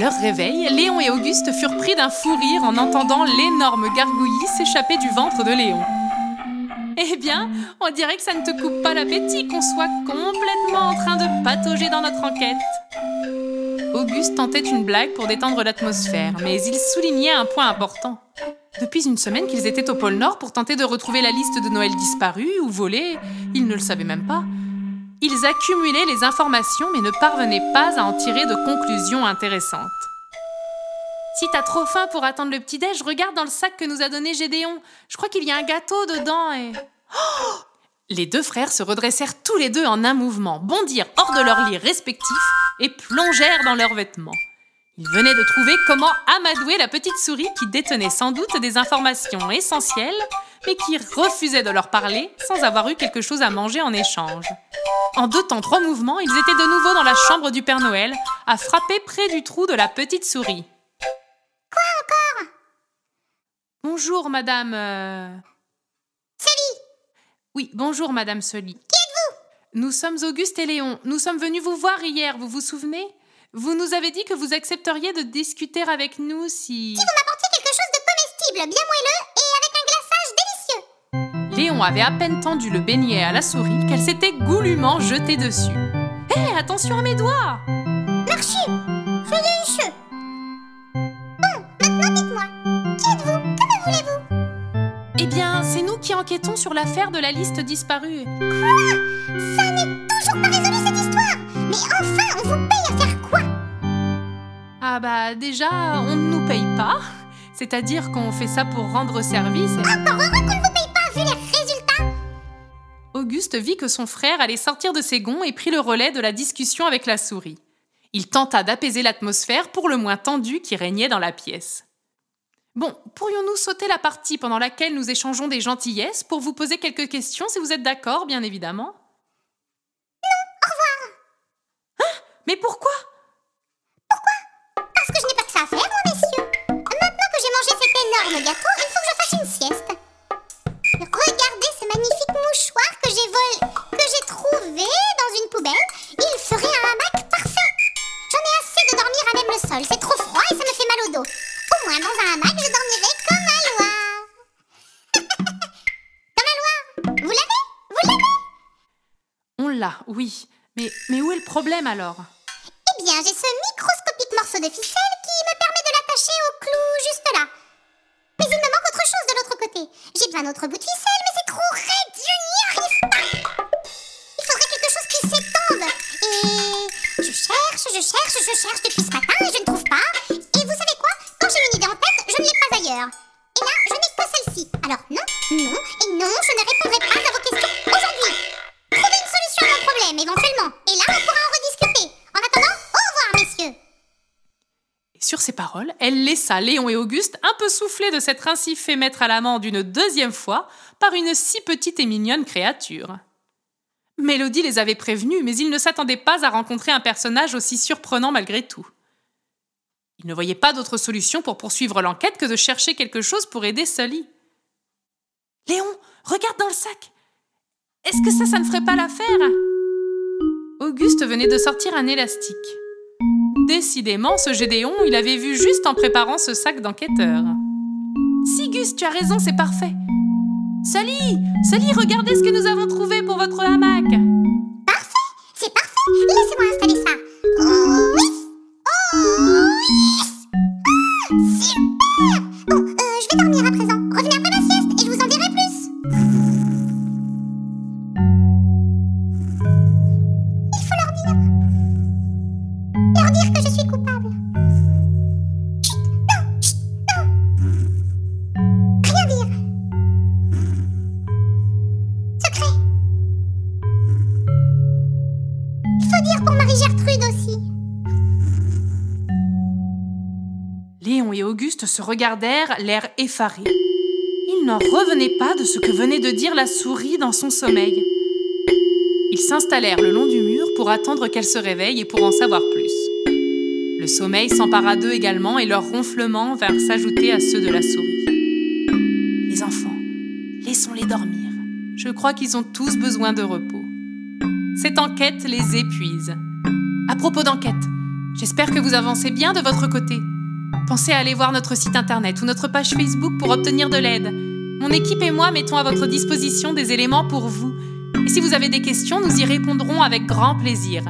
leur réveil, Léon et Auguste furent pris d'un fou rire en entendant l'énorme gargouillis s'échapper du ventre de Léon. Eh bien, on dirait que ça ne te coupe pas l'appétit qu'on soit complètement en train de patauger dans notre enquête. Auguste tentait une blague pour détendre l'atmosphère, mais il soulignait un point important. Depuis une semaine qu'ils étaient au pôle Nord pour tenter de retrouver la liste de Noël disparus ou volés, ils ne le savaient même pas. Ils accumulaient les informations mais ne parvenaient pas à en tirer de conclusions intéressantes. Si t'as trop faim pour attendre le petit-déj, regarde dans le sac que nous a donné Gédéon. Je crois qu'il y a un gâteau dedans et... Les deux frères se redressèrent tous les deux en un mouvement, bondirent hors de leur lit respectifs et plongèrent dans leurs vêtements. Ils venaient de trouver comment amadouer la petite souris qui détenait sans doute des informations essentielles, mais qui refusait de leur parler sans avoir eu quelque chose à manger en échange. En deux temps, trois mouvements, ils étaient de nouveau dans la chambre du Père Noël, à frapper près du trou de la petite souris. Quoi encore? Bonjour, madame. Euh... Oui, bonjour, madame Soli. Qui êtes-vous? Nous sommes Auguste et Léon. Nous sommes venus vous voir hier, vous vous souvenez? Vous nous avez dit que vous accepteriez de discuter avec nous si. Si vous m'apportiez quelque chose de comestible, bien moelleux Léon avait à peine tendu le beignet à la souris qu'elle s'était goulûment jetée dessus. Hé, attention à mes doigts Marchu Soyez Bon, maintenant dites-moi, qui êtes-vous? Que me voulez-vous? Eh bien, c'est nous qui enquêtons sur l'affaire de la liste disparue. Quoi? Ça n'est toujours pas résolu cette histoire Mais enfin, on vous paye à faire quoi? Ah bah déjà, on ne nous paye pas. C'est-à-dire qu'on fait ça pour rendre service. Encore heureux qu'on ne vous paye pas vu les Auguste vit que son frère allait sortir de ses gonds et prit le relais de la discussion avec la souris. Il tenta d'apaiser l'atmosphère pour le moins tendue qui régnait dans la pièce. Bon, pourrions-nous sauter la partie pendant laquelle nous échangeons des gentillesses pour vous poser quelques questions si vous êtes d'accord, bien évidemment? Au revoir. Hein? Mais pourquoi? Parce que je n'ai pas que ça à faire, moi, messieurs. Maintenant que j'ai mangé cet énorme gâteau, c'est trop froid et ça me fait mal au dos Au moins, dans un hamac, je dormirai comme un loi Comme un loi Vous l'avez? Vous l'avez? On l'a, oui. Mais, mais où est le problème alors? Eh bien, j'ai ce microscopique morceau de ficelle qui me permet de l'attacher au clou juste là. Mais il me manque autre chose de l'autre côté. J'ai besoin d'un autre bout de ficelle, mais c'est trop raide, je n'y arrive pas. Il faudrait quelque chose qui s'étende. Et je cherche, je cherche, je cherche depuis ce matin et je ne Alors non, non et non, je ne répondrai pas à vos questions aujourd'hui. Trouvez une solution à mon problème, éventuellement. Et là, on pourra en rediscuter. En attendant, au revoir, messieurs. Et sur ces paroles, elle laissa Léon et Auguste un peu soufflés de s'être ainsi fait mettre à l'amende une deuxième fois par une si petite et mignonne créature. Mélodie les avait prévenus, mais ils ne s'attendaient pas à rencontrer un personnage aussi surprenant malgré tout. Ils ne voyaient pas d'autre solution pour poursuivre l'enquête que de chercher quelque chose pour aider Sully. Léon, regarde dans le sac. Est-ce que ça, ça ne ferait pas l'affaire? Auguste venait de sortir un élastique. Décidément, ce Gédéon, il avait vu juste en préparant ce sac d'enquêteur. Si Gus, tu as raison, c'est parfait. Sally Sally, regardez ce que nous avons trouvé pour votre hamac Parfait, c'est parfait. Laissez-moi installer ça. Auguste se regardèrent, l'air effaré. Ils n'en revenaient pas de ce que venait de dire la souris dans son sommeil. Ils s'installèrent le long du mur pour attendre qu'elle se réveille et pour en savoir plus. Le sommeil s'empara d'eux également et leurs ronflements vinrent s'ajouter à ceux de la souris. Les enfants, laissons-les dormir. Je crois qu'ils ont tous besoin de repos. Cette enquête les épuise. À propos d'enquête, j'espère que vous avancez bien de votre côté. Pensez à aller voir notre site internet ou notre page Facebook pour obtenir de l'aide. Mon équipe et moi mettons à votre disposition des éléments pour vous. Et si vous avez des questions, nous y répondrons avec grand plaisir.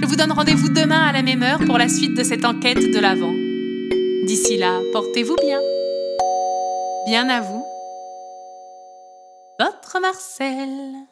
Je vous donne rendez-vous demain à la même heure pour la suite de cette enquête de l'Avent. D'ici là, portez-vous bien. Bien à vous. Votre Marcel.